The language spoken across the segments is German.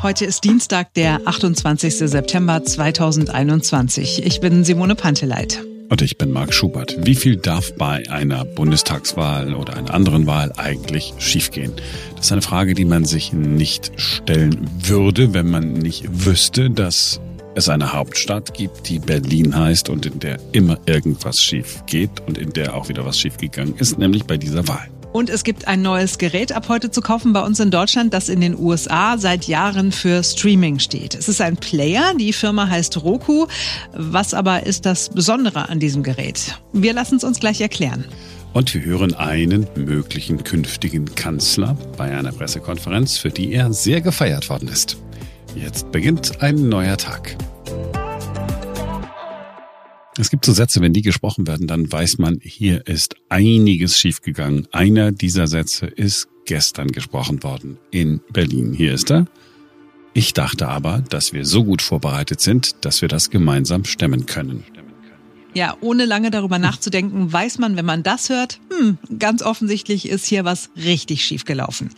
Heute ist Dienstag, der 28. September 2021. Ich bin Simone Panteleit. Und ich bin Marc Schubert. Wie viel darf bei einer Bundestagswahl oder einer anderen Wahl eigentlich schiefgehen? Das ist eine Frage, die man sich nicht stellen würde, wenn man nicht wüsste, dass es eine Hauptstadt gibt, die Berlin heißt und in der immer irgendwas schief geht und in der auch wieder was schiefgegangen ist, nämlich bei dieser Wahl. Und es gibt ein neues Gerät ab heute zu kaufen bei uns in Deutschland, das in den USA seit Jahren für Streaming steht. Es ist ein Player, die Firma heißt Roku. Was aber ist das Besondere an diesem Gerät? Wir lassen es uns gleich erklären. Und wir hören einen möglichen künftigen Kanzler bei einer Pressekonferenz, für die er sehr gefeiert worden ist. Jetzt beginnt ein neuer Tag. Es gibt so Sätze, wenn die gesprochen werden, dann weiß man, hier ist einiges schiefgegangen. Einer dieser Sätze ist gestern gesprochen worden in Berlin. Hier ist er. Ich dachte aber, dass wir so gut vorbereitet sind, dass wir das gemeinsam stemmen können. Ja, ohne lange darüber nachzudenken, weiß man, wenn man das hört, hm, ganz offensichtlich ist hier was richtig schief gelaufen.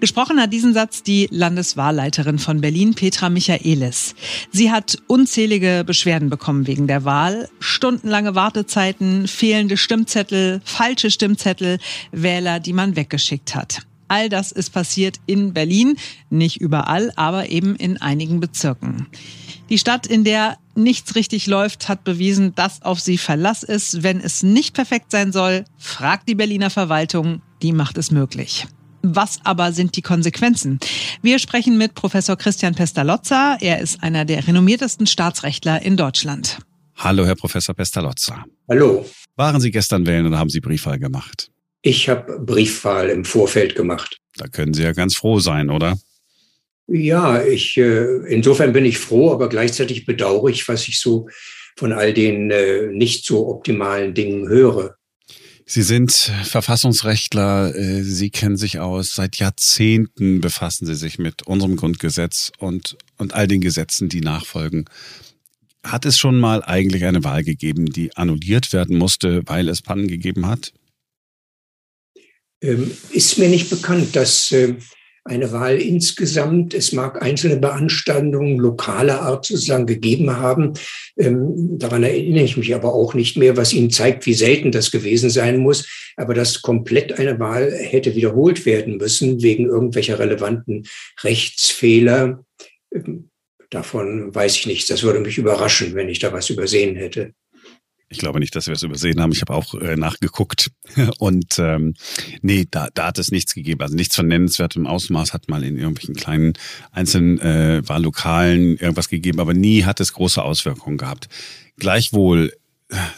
Gesprochen hat diesen Satz die Landeswahlleiterin von Berlin, Petra Michaelis. Sie hat unzählige Beschwerden bekommen wegen der Wahl, stundenlange Wartezeiten, fehlende Stimmzettel, falsche Stimmzettel, Wähler, die man weggeschickt hat. All das ist passiert in Berlin, nicht überall, aber eben in einigen Bezirken. Die Stadt, in der nichts richtig läuft, hat bewiesen, dass auf sie Verlass ist. Wenn es nicht perfekt sein soll, fragt die Berliner Verwaltung, die macht es möglich. Was aber sind die Konsequenzen? Wir sprechen mit Professor Christian Pestalozza. Er ist einer der renommiertesten Staatsrechtler in Deutschland. Hallo, Herr Professor Pestalozza. Hallo. Waren Sie gestern wählen oder haben Sie Briefwahl gemacht? Ich habe Briefwahl im Vorfeld gemacht. Da können Sie ja ganz froh sein, oder? Ja, ich äh, insofern bin ich froh, aber gleichzeitig bedauere ich, was ich so von all den äh, nicht so optimalen Dingen höre. Sie sind Verfassungsrechtler, äh, Sie kennen sich aus, seit Jahrzehnten befassen Sie sich mit unserem Grundgesetz und, und all den Gesetzen, die nachfolgen. Hat es schon mal eigentlich eine Wahl gegeben, die annulliert werden musste, weil es Pannen gegeben hat? Ähm, ist mir nicht bekannt, dass äh, eine Wahl insgesamt. Es mag einzelne Beanstandungen lokaler Art sozusagen gegeben haben. Ähm, daran erinnere ich mich aber auch nicht mehr, was Ihnen zeigt, wie selten das gewesen sein muss. Aber dass komplett eine Wahl hätte wiederholt werden müssen wegen irgendwelcher relevanten Rechtsfehler, ähm, davon weiß ich nichts. Das würde mich überraschen, wenn ich da was übersehen hätte. Ich glaube nicht, dass wir es übersehen haben. Ich habe auch äh, nachgeguckt und ähm, nee, da, da hat es nichts gegeben. Also nichts von nennenswertem Ausmaß hat mal in irgendwelchen kleinen einzelnen äh, Wahllokalen irgendwas gegeben, aber nie hat es große Auswirkungen gehabt. Gleichwohl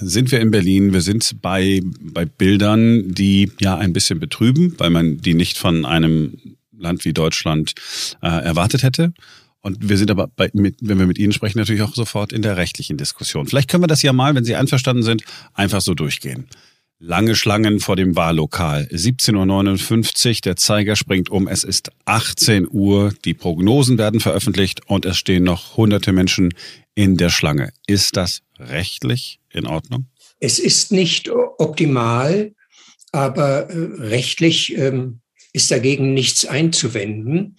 sind wir in Berlin. Wir sind bei, bei Bildern, die ja ein bisschen betrüben, weil man die nicht von einem Land wie Deutschland äh, erwartet hätte. Und wir sind aber, bei, mit, wenn wir mit Ihnen sprechen, natürlich auch sofort in der rechtlichen Diskussion. Vielleicht können wir das ja mal, wenn Sie einverstanden sind, einfach so durchgehen. Lange Schlangen vor dem Wahllokal. 17.59 Uhr, der Zeiger springt um, es ist 18 Uhr, die Prognosen werden veröffentlicht und es stehen noch hunderte Menschen in der Schlange. Ist das rechtlich in Ordnung? Es ist nicht optimal, aber äh, rechtlich ähm, ist dagegen nichts einzuwenden,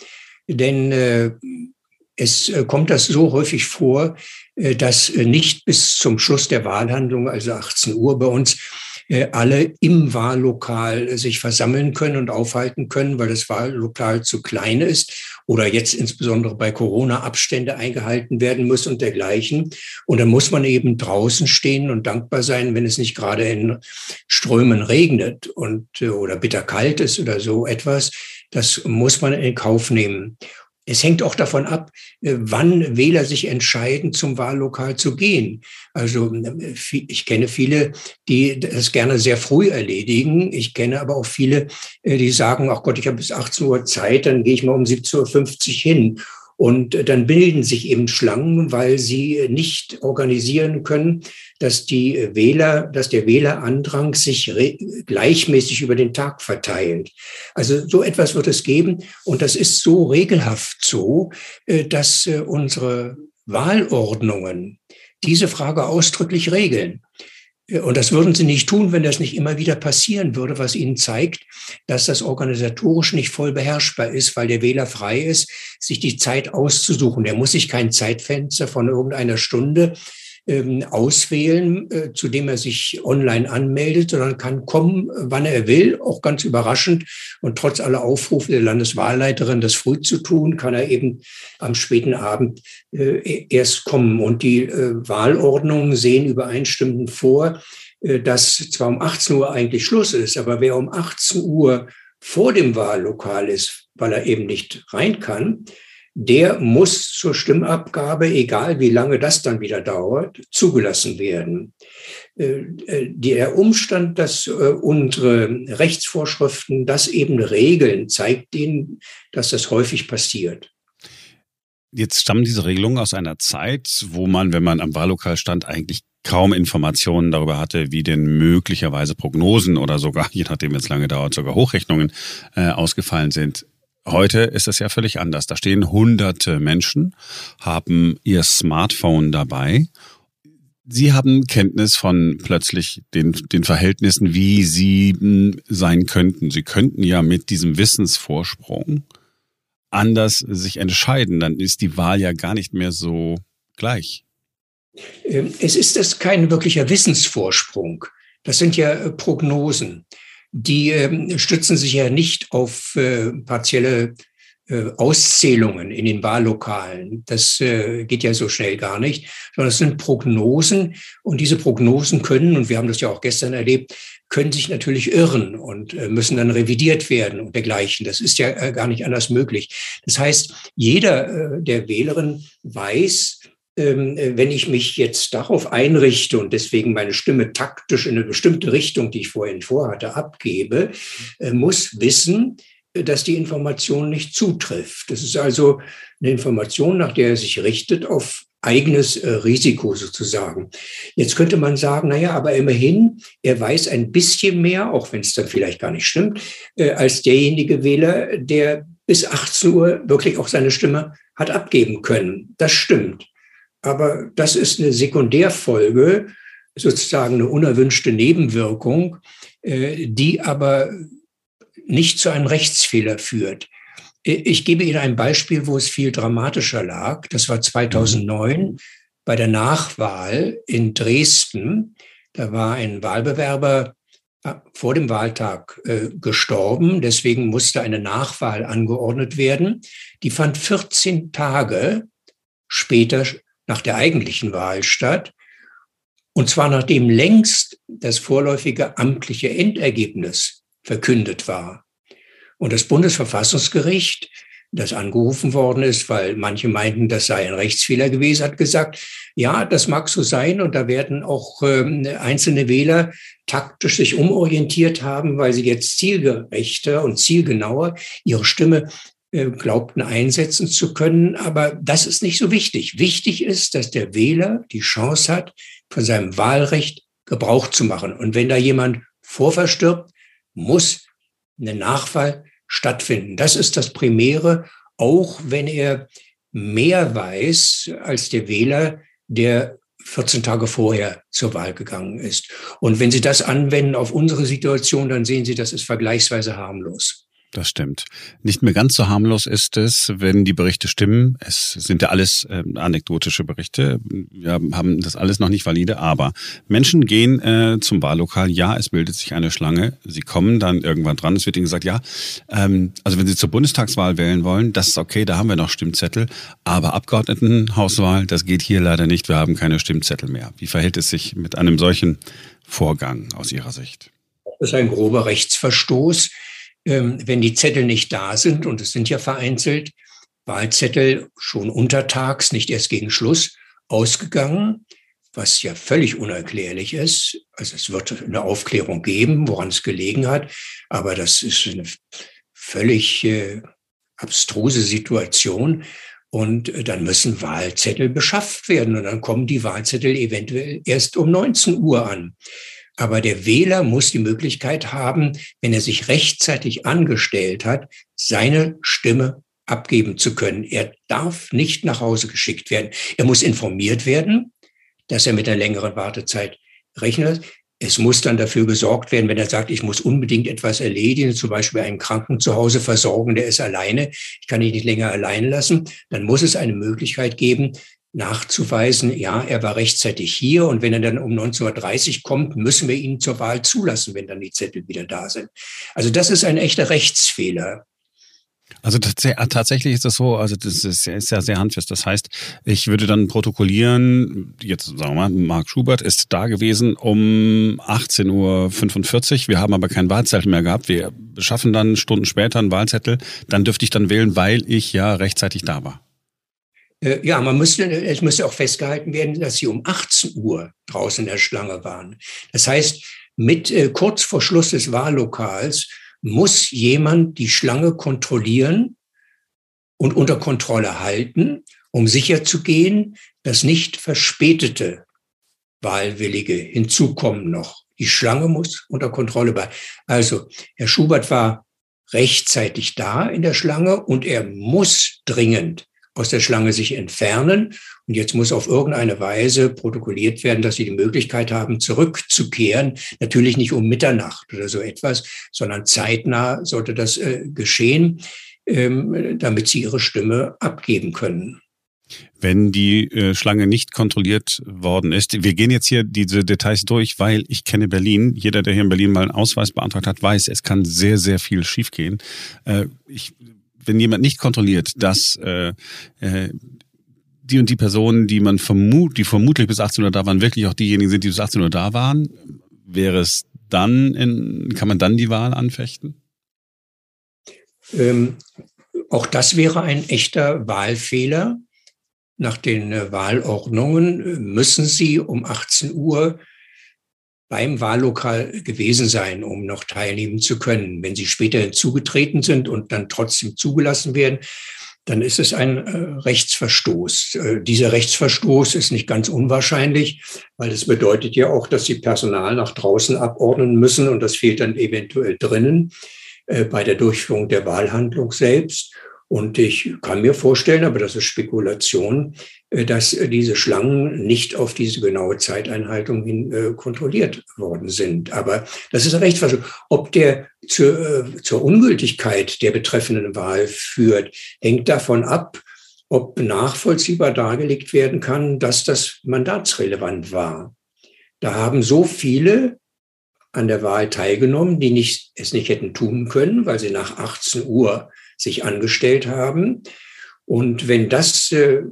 denn äh, es äh, kommt das so häufig vor, äh, dass äh, nicht bis zum Schluss der Wahlhandlung, also 18 Uhr bei uns, alle im Wahllokal sich versammeln können und aufhalten können, weil das Wahllokal zu klein ist oder jetzt insbesondere bei Corona Abstände eingehalten werden muss und dergleichen. Und dann muss man eben draußen stehen und dankbar sein, wenn es nicht gerade in Strömen regnet und oder bitterkalt ist oder so etwas. Das muss man in Kauf nehmen. Es hängt auch davon ab, äh, wann Wähler sich entscheiden, zum Wahllokal zu gehen. Also äh, ich kenne viele, die das gerne sehr früh erledigen. Ich kenne aber auch viele, äh, die sagen, ach Gott, ich habe bis 18 Uhr Zeit, dann gehe ich mal um 17.50 Uhr hin. Und dann bilden sich eben Schlangen, weil sie nicht organisieren können, dass die Wähler, dass der Wählerandrang sich gleichmäßig über den Tag verteilt. Also so etwas wird es geben. Und das ist so regelhaft so, äh, dass äh, unsere Wahlordnungen diese Frage ausdrücklich regeln. Und das würden sie nicht tun, wenn das nicht immer wieder passieren würde, was ihnen zeigt, dass das organisatorisch nicht voll beherrschbar ist, weil der Wähler frei ist, sich die Zeit auszusuchen. Der muss sich kein Zeitfenster von irgendeiner Stunde auswählen, äh, zu dem er sich online anmeldet, sondern kann kommen, wann er will, auch ganz überraschend. Und trotz aller Aufrufe der Landeswahlleiterin, das früh zu tun, kann er eben am späten Abend äh, erst kommen. Und die äh, Wahlordnungen sehen übereinstimmend vor, äh, dass zwar um 18 Uhr eigentlich Schluss ist, aber wer um 18 Uhr vor dem Wahllokal ist, weil er eben nicht rein kann, der muss zur Stimmabgabe, egal wie lange das dann wieder dauert, zugelassen werden. Äh, äh, der Umstand, dass äh, unsere Rechtsvorschriften das eben regeln, zeigt ihnen, dass das häufig passiert. Jetzt stammen diese Regelungen aus einer Zeit, wo man, wenn man am Wahllokal stand, eigentlich kaum Informationen darüber hatte, wie denn möglicherweise Prognosen oder sogar, je nachdem es lange dauert, sogar Hochrechnungen äh, ausgefallen sind. Heute ist es ja völlig anders. Da stehen hunderte Menschen, haben ihr Smartphone dabei. Sie haben Kenntnis von plötzlich den, den Verhältnissen, wie sie hm, sein könnten. Sie könnten ja mit diesem Wissensvorsprung anders sich entscheiden. Dann ist die Wahl ja gar nicht mehr so gleich. Ähm, es ist das kein wirklicher Wissensvorsprung. Das sind ja äh, Prognosen die äh, stützen sich ja nicht auf äh, partielle äh, Auszählungen in den Wahllokalen. Das äh, geht ja so schnell gar nicht, sondern es sind Prognosen und diese Prognosen können, und wir haben das ja auch gestern erlebt, können sich natürlich irren und äh, müssen dann revidiert werden und dergleichen. Das ist ja äh, gar nicht anders möglich. Das heißt, jeder äh, der Wählerinnen weiß, wenn ich mich jetzt darauf einrichte und deswegen meine Stimme taktisch in eine bestimmte Richtung, die ich vorhin vorhatte, abgebe, äh, muss wissen, äh, dass die Information nicht zutrifft. Das ist also eine Information, nach der er sich richtet, auf eigenes Risiko sozusagen. Jetzt könnte man sagen, naja, aber immerhin, er weiß ein bisschen mehr, auch wenn es dann vielleicht gar nicht stimmt, als derjenige Wähler, der bis 18 Uhr wirklich auch seine Stimme hat abgeben können. Das stimmt. Aber das ist eine Sekundärfolge, sozusagen eine unerwünschte Nebenwirkung, äh, die aber nicht zu einem Rechtsfehler führt. Ich gebe Ihnen ein Beispiel, wo es viel dramatischer lag. Das war 2009 bei der Nachwahl in Dresden. Da war ein Wahlbewerber äh, vor dem Wahltag äh, gestorben. Deswegen musste eine Nachwahl angeordnet werden. Die fand 14 Tage später nach der eigentlichen Wahl statt. Und zwar nachdem längst das vorläufige amtliche Endergebnis verkündet war. Und das Bundesverfassungsgericht, das angerufen worden ist, weil manche meinten, das sei ein Rechtsfehler gewesen, hat gesagt, ja, das mag so sein und da werden auch ähm, einzelne Wähler taktisch sich umorientiert haben, weil sie jetzt zielgerechter und zielgenauer ihre Stimme glaubten einsetzen zu können. Aber das ist nicht so wichtig. Wichtig ist, dass der Wähler die Chance hat, von seinem Wahlrecht Gebrauch zu machen. Und wenn da jemand vorverstirbt, muss eine Nachwahl stattfinden. Das ist das Primäre, auch wenn er mehr weiß als der Wähler, der 14 Tage vorher zur Wahl gegangen ist. Und wenn Sie das anwenden auf unsere Situation, dann sehen Sie, das ist vergleichsweise harmlos. Das stimmt. Nicht mehr ganz so harmlos ist es, wenn die Berichte stimmen. Es sind ja alles äh, anekdotische Berichte. Wir haben das alles noch nicht valide, aber Menschen gehen äh, zum Wahllokal. Ja, es bildet sich eine Schlange. Sie kommen dann irgendwann dran. Es wird ihnen gesagt, ja, ähm, also wenn Sie zur Bundestagswahl wählen wollen, das ist okay, da haben wir noch Stimmzettel. Aber Abgeordnetenhauswahl, das geht hier leider nicht. Wir haben keine Stimmzettel mehr. Wie verhält es sich mit einem solchen Vorgang aus Ihrer Sicht? Das ist ein grober Rechtsverstoß wenn die Zettel nicht da sind, und es sind ja vereinzelt, Wahlzettel schon untertags, nicht erst gegen Schluss, ausgegangen, was ja völlig unerklärlich ist. Also es wird eine Aufklärung geben, woran es gelegen hat, aber das ist eine völlig äh, abstruse Situation. Und äh, dann müssen Wahlzettel beschafft werden und dann kommen die Wahlzettel eventuell erst um 19 Uhr an. Aber der Wähler muss die Möglichkeit haben, wenn er sich rechtzeitig angestellt hat, seine Stimme abgeben zu können. Er darf nicht nach Hause geschickt werden. Er muss informiert werden, dass er mit einer längeren Wartezeit rechnet. Es muss dann dafür gesorgt werden, wenn er sagt, ich muss unbedingt etwas erledigen, zum Beispiel einen Kranken zu Hause versorgen, der ist alleine, ich kann ihn nicht länger allein lassen, dann muss es eine Möglichkeit geben, nachzuweisen, ja, er war rechtzeitig hier und wenn er dann um 1930 kommt, müssen wir ihn zur Wahl zulassen, wenn dann die Zettel wieder da sind. Also das ist ein echter Rechtsfehler. Also tatsächlich ist das so, also das ist, ja sehr handfest. Das heißt, ich würde dann protokollieren, jetzt sagen wir mal, Marc Schubert ist da gewesen um 18.45 Uhr. Wir haben aber keinen Wahlzettel mehr gehabt. Wir beschaffen dann Stunden später einen Wahlzettel. Dann dürfte ich dann wählen, weil ich ja rechtzeitig da war. Äh, ja, man müsste, es müsste auch festgehalten werden, dass sie um 18 Uhr draußen in der Schlange waren. Das heißt, mit äh, kurz vor Schluss des Wahllokals muss jemand die Schlange kontrollieren und unter Kontrolle halten, um sicherzugehen, dass nicht verspätete Wahlwillige hinzukommen noch. Die Schlange muss unter Kontrolle bleiben. Also, Herr Schubert war rechtzeitig da in der Schlange und er muss dringend aus der Schlange sich entfernen. Und jetzt muss auf irgendeine Weise protokolliert werden, dass sie die Möglichkeit haben, zurückzukehren. Natürlich nicht um Mitternacht oder so etwas, sondern zeitnah sollte das äh, geschehen, ähm, damit sie ihre Stimme abgeben können wenn die äh, Schlange nicht kontrolliert worden ist. Wir gehen jetzt hier diese Details durch, weil ich kenne Berlin. Jeder, der hier in Berlin mal einen Ausweis beantragt hat, weiß, es kann sehr, sehr viel schiefgehen. Äh, ich wenn jemand nicht kontrolliert, dass äh, äh, die und die Personen, die man vermut, die vermutlich bis 18 Uhr da waren, wirklich auch diejenigen sind, die bis 18 Uhr da waren, wäre es dann, in, kann man dann die Wahl anfechten? Ähm, auch das wäre ein echter Wahlfehler. Nach den äh, Wahlordnungen müssen Sie um 18 Uhr beim Wahllokal gewesen sein, um noch teilnehmen zu können. Wenn sie später hinzugetreten sind und dann trotzdem zugelassen werden, dann ist es ein äh, Rechtsverstoß. Äh, dieser Rechtsverstoß ist nicht ganz unwahrscheinlich, weil es bedeutet ja auch, dass sie Personal nach draußen abordnen müssen und das fehlt dann eventuell drinnen äh, bei der Durchführung der Wahlhandlung selbst. Und ich kann mir vorstellen, aber das ist Spekulation, äh, dass äh, diese Schlangen nicht auf diese genaue Zeiteinhaltung hin äh, kontrolliert worden sind. Aber das ist recht Ob der zur, zur Ungültigkeit der betreffenden Wahl führt, hängt davon ab, ob nachvollziehbar dargelegt werden kann, dass das mandatsrelevant war. Da haben so viele an der Wahl teilgenommen, die nicht, es nicht hätten tun können, weil sie nach 18 Uhr sich angestellt haben. Und wenn das äh,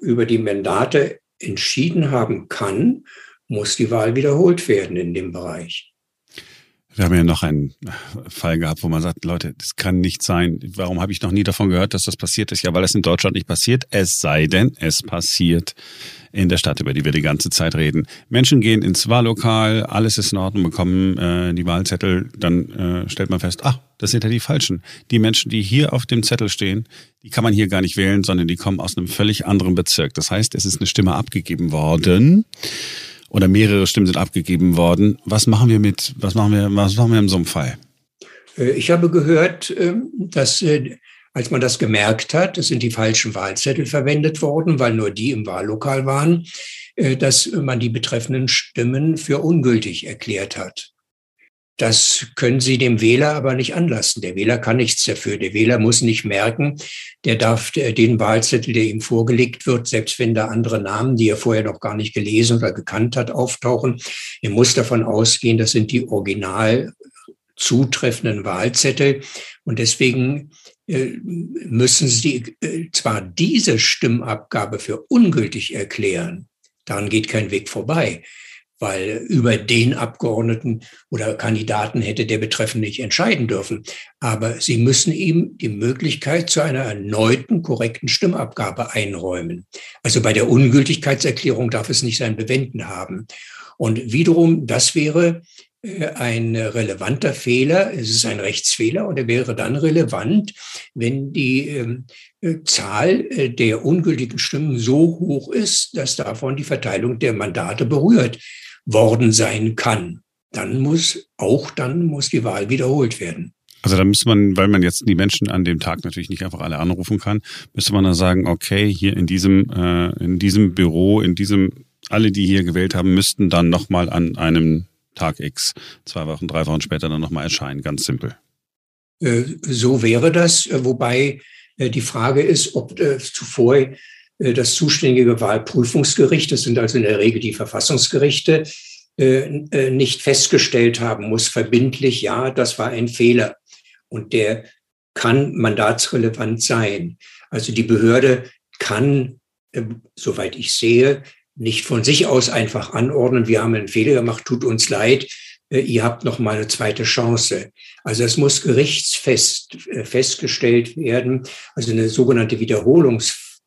über die Mandate entschieden haben kann, muss die Wahl wiederholt werden in dem Bereich. Wir haben ja noch einen Fall gehabt, wo man sagt, Leute, das kann nicht sein. Warum habe ich noch nie davon gehört, dass das passiert ist? Ja, weil es in Deutschland nicht passiert. Es sei denn, es passiert in der Stadt, über die wir die ganze Zeit reden. Menschen gehen ins Wahllokal, alles ist in Ordnung, bekommen äh, die Wahlzettel, dann äh, stellt man fest, ach, das sind ja die Falschen. Die Menschen, die hier auf dem Zettel stehen, die kann man hier gar nicht wählen, sondern die kommen aus einem völlig anderen Bezirk. Das heißt, es ist eine Stimme abgegeben worden oder mehrere Stimmen sind abgegeben worden. Was machen wir mit, was machen wir, was machen wir in so einem Fall? Ich habe gehört, ähm, dass äh, als man das gemerkt hat, es sind die falschen Wahlzettel verwendet worden, weil nur die im Wahllokal waren, äh, dass man die betreffenden Stimmen für ungültig erklärt hat. Das können Sie dem Wähler aber nicht anlassen. Der Wähler kann nichts dafür. Der Wähler muss nicht merken, der darf den Wahlzettel, der ihm vorgelegt wird, selbst wenn da andere Namen, die er vorher noch gar nicht gelesen oder gekannt hat, auftauchen. Er muss davon ausgehen, das sind die original zutreffenden Wahlzettel. Und deswegen äh, müssen Sie äh, zwar diese Stimmabgabe für ungültig erklären, daran geht kein Weg vorbei, weil über den Abgeordneten oder Kandidaten hätte der Betreffende nicht entscheiden dürfen. Aber Sie müssen ihm die Möglichkeit zu einer erneuten korrekten Stimmabgabe einräumen. Also bei der Ungültigkeitserklärung darf es nicht sein Bewenden haben. Und wiederum, das wäre äh, ein relevanter Fehler. Es ist ein Rechtsfehler und er wäre dann relevant, wenn die ähm, äh, Zahl äh, der ungültigen Stimmen so hoch ist, dass davon die Verteilung der Mandate berührt worden sein kann. Dann muss auch dann muss die Wahl wiederholt werden. Also da müsste man, weil man jetzt die Menschen an dem Tag natürlich nicht einfach alle anrufen kann, müsste man dann sagen, okay, hier in diesem, äh, in diesem Büro, in diesem alle, die hier gewählt haben, müssten dann nochmal an einem Tag X, zwei Wochen, drei Wochen später dann nochmal erscheinen. Ganz simpel. Äh, so wäre das, äh, wobei äh, die Frage ist, ob zuvor das zuständige Wahlprüfungsgericht, das sind also in der Regel die Verfassungsgerichte, nicht festgestellt haben muss, verbindlich, ja, das war ein Fehler. Und der kann mandatsrelevant sein. Also die Behörde kann, soweit ich sehe, nicht von sich aus einfach anordnen, wir haben einen Fehler gemacht, tut uns leid, äh, ihr habt noch mal eine zweite Chance. Also es muss gerichtsfest äh, festgestellt werden. Also eine sogenannte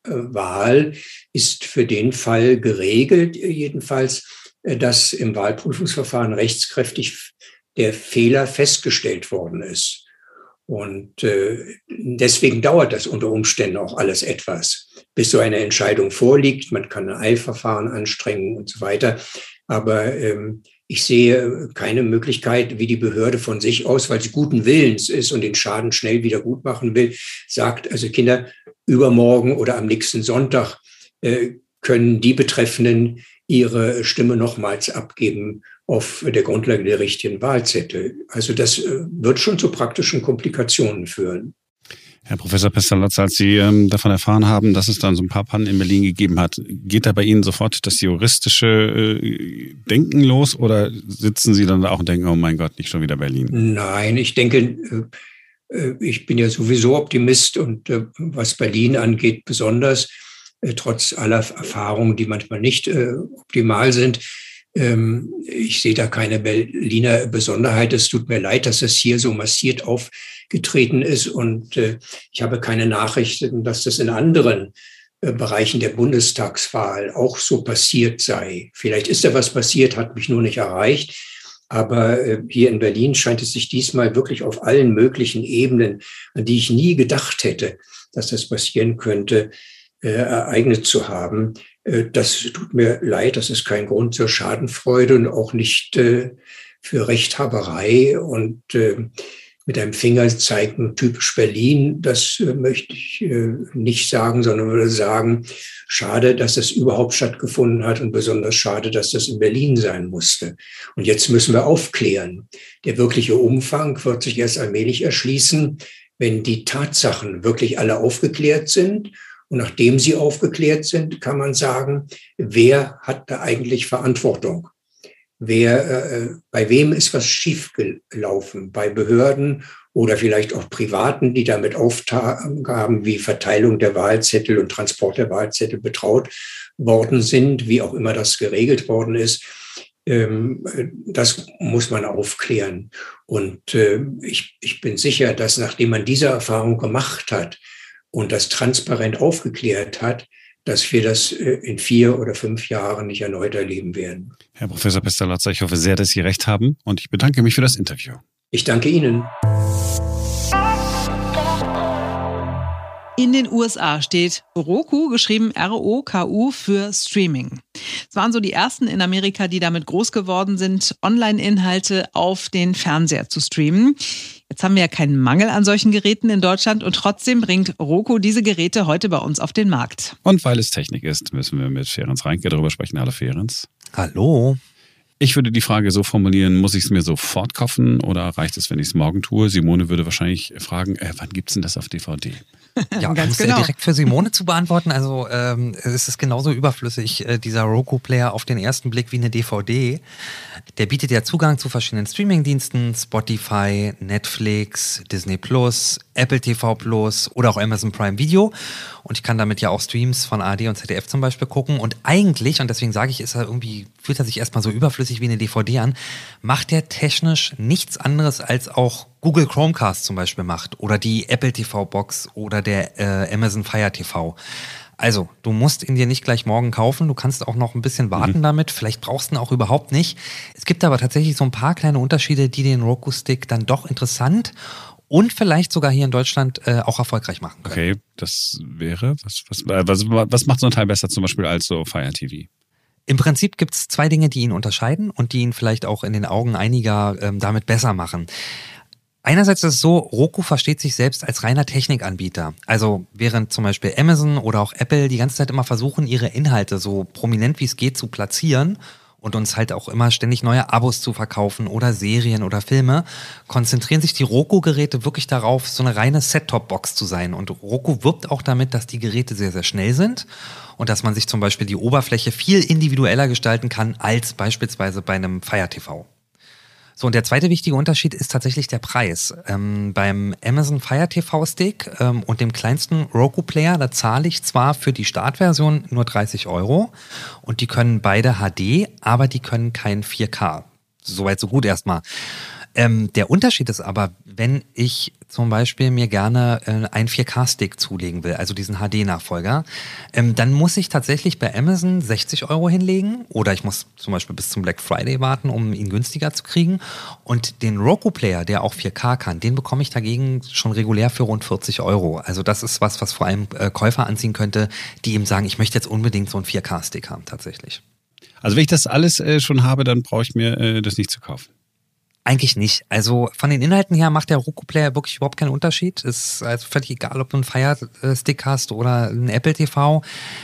Wiederholungswahl ist für den Fall geregelt, jedenfalls, äh, dass im Wahlprüfungsverfahren rechtskräftig der Fehler festgestellt worden ist. Und deswegen dauert das unter Umständen auch alles etwas, bis so eine Entscheidung vorliegt. Man kann ein Eilverfahren anstrengen und so weiter. Aber ähm, ich sehe keine Möglichkeit, wie die Behörde von sich aus, weil sie guten Willens ist und den Schaden schnell wieder gut machen will, sagt, also Kinder, übermorgen oder am nächsten Sonntag äh, können die Betreffenden ihre Stimme nochmals abgeben auf der Grundlage der richtigen Wahlzettel. Also das äh, wird schon zu praktischen Komplikationen führen. Herr Professor Pestalozzi, als Sie ähm, davon erfahren haben, dass es dann so ein paar Pannen in Berlin gegeben hat, geht da bei Ihnen sofort das juristische äh, Denken los oder sitzen Sie dann da auch und denken, oh mein Gott, nicht schon wieder Berlin? Nein, ich denke, äh, äh ich bin ja sowieso Optimist und äh, was Berlin angeht besonders, äh, trotz aller Erfahrungen, die manchmal nicht äh, optimal sind. Ähm, ich sehe da keine Berliner Besonderheit. Es tut mir leid, dass es hier so massiert auf getreten ist. Und äh, ich habe keine Nachrichten, dass das in anderen äh, Bereichen der Bundestagswahl auch so passiert sei. Vielleicht ist da was passiert, hat mich nur nicht erreicht. Aber äh, hier in Berlin scheint es sich diesmal wirklich auf allen möglichen Ebenen, an die ich nie gedacht hätte, dass das passieren könnte, äh, ereignet zu haben. Äh, das tut mir leid, das ist kein Grund zur Schadenfreude und auch nicht äh, für Rechthaberei. Und äh, mit einem Finger zeigen, typisch Berlin, das möchte ich nicht sagen, sondern würde sagen, schade, dass das überhaupt stattgefunden hat und besonders schade, dass das in Berlin sein musste. Und jetzt müssen wir aufklären. Der wirkliche Umfang wird sich erst allmählich erschließen, wenn die Tatsachen wirklich alle aufgeklärt sind. Und nachdem sie aufgeklärt sind, kann man sagen, wer hat da eigentlich Verantwortung? wer, äh, bei wem ist was schiefgelaufen? Bei Behörden oder vielleicht auch Privaten, die damit Aufgaben wie Verteilung der Wahlzettel und Transport der Wahlzettel betraut worden sind, wie auch immer das geregelt worden ist. Ähm, das muss man aufklären. Und äh, ich, ich bin sicher, dass nachdem man diese Erfahrung gemacht hat und das transparent aufgeklärt hat, dass wir das äh, in vier oder fünf Jahren nicht erneut erleben werden. Herr Professor Pestalozza, ich hoffe sehr, dass Sie recht haben und ich bedanke mich für das Interview. Ich danke Ihnen. In den USA steht Roku, geschrieben R-O-K-U, für Streaming. Es waren so die ersten in Amerika, die damit groß geworden sind, Online-Inhalte auf den Fernseher zu streamen. Jetzt haben wir ja keinen Mangel an solchen Geräten in Deutschland und trotzdem bringt Roku diese Geräte heute bei uns auf den Markt. Und weil es Technik ist, müssen wir mit Ferenc Reinke darüber sprechen. Hallo Ferenc. Hallo. Ich würde die Frage so formulieren, muss ich es mir sofort kaufen oder reicht es, wenn ich es morgen tue? Simone würde wahrscheinlich fragen, äh, wann es denn das auf DVD? Ja, ganz genau. direkt für Simone zu beantworten, also ähm, es ist genauso überflüssig, äh, dieser Roku-Player auf den ersten Blick wie eine DVD. Der bietet ja Zugang zu verschiedenen Streaming-Diensten, Spotify, Netflix, Disney Plus, Apple TV Plus oder auch Amazon Prime Video. Und ich kann damit ja auch Streams von AD und ZDF zum Beispiel gucken. Und eigentlich, und deswegen sage ich, ist er irgendwie, fühlt er sich erstmal so überflüssig wie eine DVD an, macht er technisch nichts anderes als auch Google Chromecast zum Beispiel macht oder die Apple TV Box oder der äh, Amazon Fire TV. Also, du musst ihn dir nicht gleich morgen kaufen. Du kannst auch noch ein bisschen warten mhm. damit. Vielleicht brauchst du ihn auch überhaupt nicht. Es gibt aber tatsächlich so ein paar kleine Unterschiede, die den Roku-Stick dann doch interessant und vielleicht sogar hier in Deutschland äh, auch erfolgreich machen können. Okay, das wäre, was, was, was, was macht so ein Teil besser zum Beispiel als so Fire TV? Im Prinzip gibt es zwei Dinge, die ihn unterscheiden und die ihn vielleicht auch in den Augen einiger ähm, damit besser machen. Einerseits ist es so, Roku versteht sich selbst als reiner Technikanbieter. Also während zum Beispiel Amazon oder auch Apple die ganze Zeit immer versuchen, ihre Inhalte so prominent wie es geht zu platzieren und uns halt auch immer ständig neue Abos zu verkaufen oder Serien oder Filme, konzentrieren sich die Roku-Geräte wirklich darauf, so eine reine Set-Top-Box zu sein. Und Roku wirbt auch damit, dass die Geräte sehr, sehr schnell sind und dass man sich zum Beispiel die Oberfläche viel individueller gestalten kann als beispielsweise bei einem Fire TV. So, und der zweite wichtige Unterschied ist tatsächlich der Preis. Ähm, beim Amazon Fire TV Stick ähm, und dem kleinsten Roku Player, da zahle ich zwar für die Startversion nur 30 Euro und die können beide HD, aber die können kein 4K. Soweit so gut erstmal. Ähm, der Unterschied ist aber, wenn ich zum Beispiel mir gerne äh, einen 4K-Stick zulegen will, also diesen HD-Nachfolger, ähm, dann muss ich tatsächlich bei Amazon 60 Euro hinlegen oder ich muss zum Beispiel bis zum Black Friday warten, um ihn günstiger zu kriegen. Und den Roku-Player, der auch 4K kann, den bekomme ich dagegen schon regulär für rund 40 Euro. Also das ist was, was vor allem äh, Käufer anziehen könnte, die eben sagen, ich möchte jetzt unbedingt so einen 4K-Stick haben tatsächlich. Also wenn ich das alles äh, schon habe, dann brauche ich mir äh, das nicht zu kaufen. Eigentlich nicht. Also von den Inhalten her macht der Roku-Player wirklich überhaupt keinen Unterschied. Ist also völlig egal, ob du einen Fire-Stick hast oder einen Apple TV.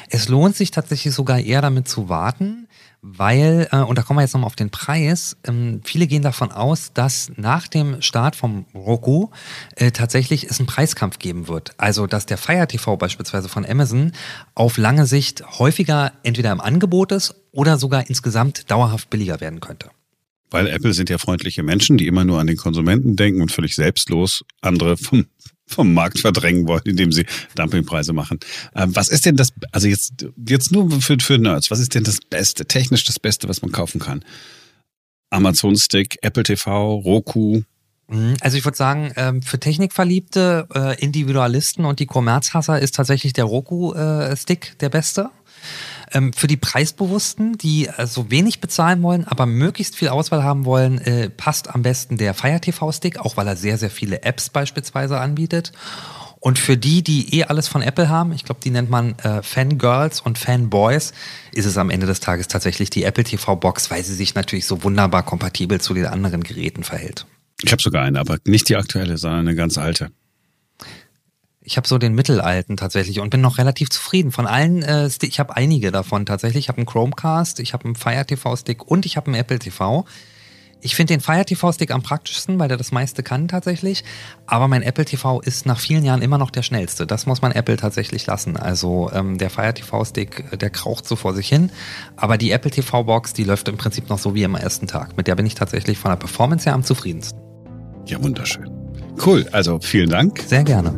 Es lohnt sich tatsächlich sogar eher damit zu warten, weil, äh, und da kommen wir jetzt nochmal auf den Preis, ähm, viele gehen davon aus, dass nach dem Start vom Roku äh, tatsächlich es einen Preiskampf geben wird. Also, dass der Fire TV beispielsweise von Amazon auf lange Sicht häufiger entweder im Angebot ist oder sogar insgesamt dauerhaft billiger werden könnte. Weil Apple sind ja freundliche Menschen, die immer nur an den Konsumenten denken und völlig selbstlos andere vom, vom Markt verdrängen wollen, indem sie Dumpingpreise machen. Ähm, was ist denn das, also jetzt, jetzt nur für, für Nerds, was ist denn das Beste, technisch das Beste, was man kaufen kann? Amazon Stick, Apple TV, Roku, mhm, also ich würde sagen, ähm, für Technikverliebte, äh, Individualisten und die Kommerzhasser ist tatsächlich der Roku-Stick äh, der beste. Ähm, für die Preisbewussten, die äh, so wenig bezahlen wollen, aber möglichst viel Auswahl haben wollen, äh, passt am besten der Fire TV Stick, auch weil er sehr, sehr viele Apps beispielsweise anbietet. Und für die, die eh alles von Apple haben, ich glaube, die nennt man äh, Fangirls und Fanboys, ist es am Ende des Tages tatsächlich die Apple TV Box, weil sie sich natürlich so wunderbar kompatibel zu den anderen Geräten verhält. Ich habe sogar eine, aber nicht die aktuelle, sondern eine ganz alte. Ich habe so den mittelalten tatsächlich und bin noch relativ zufrieden. Von allen, äh, ich habe einige davon tatsächlich. Ich habe einen Chromecast, ich habe einen Fire TV Stick und ich habe einen Apple TV. Ich finde den Fire TV Stick am praktischsten, weil der das meiste kann tatsächlich. Aber mein Apple TV ist nach vielen Jahren immer noch der schnellste. Das muss man Apple tatsächlich lassen. Also ähm, der Fire TV Stick, äh, der kraucht so vor sich hin. Aber die Apple TV Box, die läuft im Prinzip noch so wie am ersten Tag. Mit der bin ich tatsächlich von der Performance her am zufriedensten. Ja, wunderschön. Cool, also vielen Dank. Sehr gerne.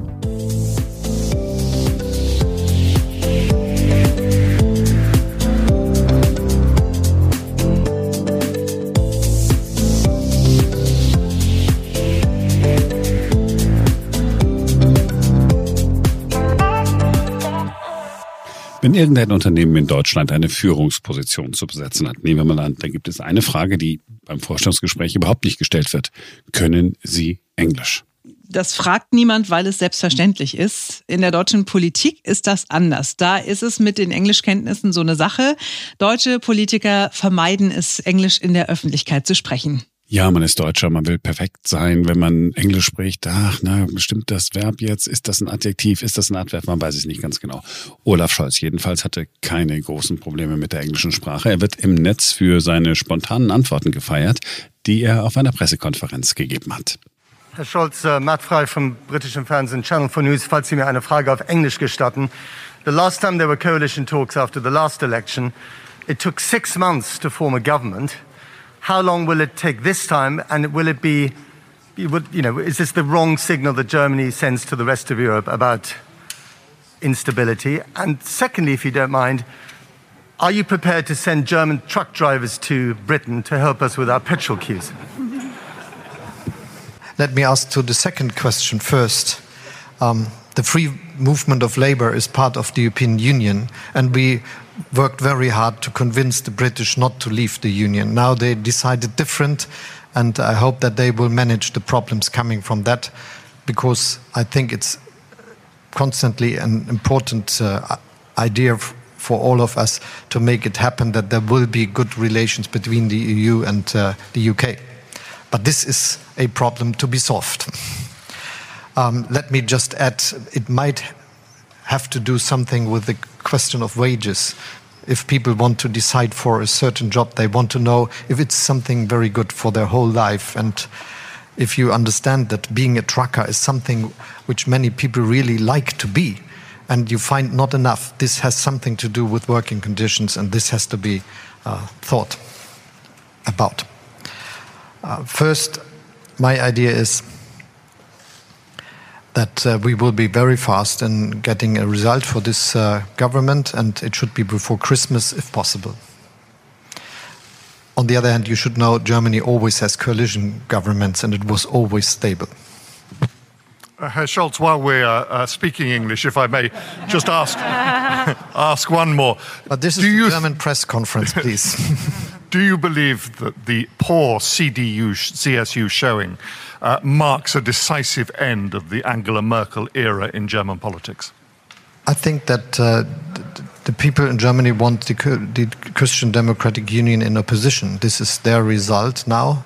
Irgendein Unternehmen in Deutschland eine Führungsposition zu besetzen hat, nehmen wir mal an, da gibt es eine Frage, die beim Vorstellungsgespräch überhaupt nicht gestellt wird. Können Sie Englisch? Das fragt niemand, weil es selbstverständlich ist. In der deutschen Politik ist das anders. Da ist es mit den Englischkenntnissen so eine Sache. Deutsche Politiker vermeiden es, Englisch in der Öffentlichkeit zu sprechen. Ja, man ist Deutscher, man will perfekt sein, wenn man Englisch spricht. Ach, na, bestimmt das Verb jetzt? Ist das ein Adjektiv? Ist das ein Adverb? Man weiß es nicht ganz genau. Olaf Scholz jedenfalls hatte keine großen Probleme mit der englischen Sprache. Er wird im Netz für seine spontanen Antworten gefeiert, die er auf einer Pressekonferenz gegeben hat. Herr Scholz, uh, Matt Frei vom britischen Fernsehen Channel 4 News, falls Sie mir eine Frage auf Englisch gestatten. The last time there were coalition talks after the last election, it took six months to form a government. How long will it take this time? And will it be, you know, is this the wrong signal that Germany sends to the rest of Europe about instability? And secondly, if you don't mind, are you prepared to send German truck drivers to Britain to help us with our petrol queues? Let me ask to the second question first. Um, the free movement of labor is part of the European Union, and we worked very hard to convince the British not to leave the Union. Now they decided different, and I hope that they will manage the problems coming from that, because I think it's constantly an important uh, idea for all of us to make it happen that there will be good relations between the EU and uh, the UK. But this is a problem to be solved. Um, let me just add, it might have to do something with the question of wages. If people want to decide for a certain job, they want to know if it's something very good for their whole life. And if you understand that being a trucker is something which many people really like to be, and you find not enough, this has something to do with working conditions, and this has to be uh, thought about. Uh, first, my idea is that uh, we will be very fast in getting a result for this uh, government, and it should be before Christmas if possible. On the other hand, you should know Germany always has coalition governments, and it was always stable. Uh, Herr Scholz, while we're uh, speaking English, if I may just ask ask one more. But this is Do the German press conference, please. Do you believe that the poor CDU, CSU showing uh, marks a decisive end of the Angela Merkel era in German politics? I think that uh, the people in Germany want the, the, Christian Democratic Union in opposition. This is their result now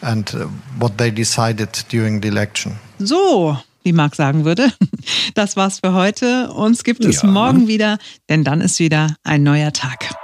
and uh, what they decided during the election. So, wie Marc sagen würde. Das war's für heute. Uns gibt es ja. morgen wieder, denn dann ist wieder ein neuer Tag.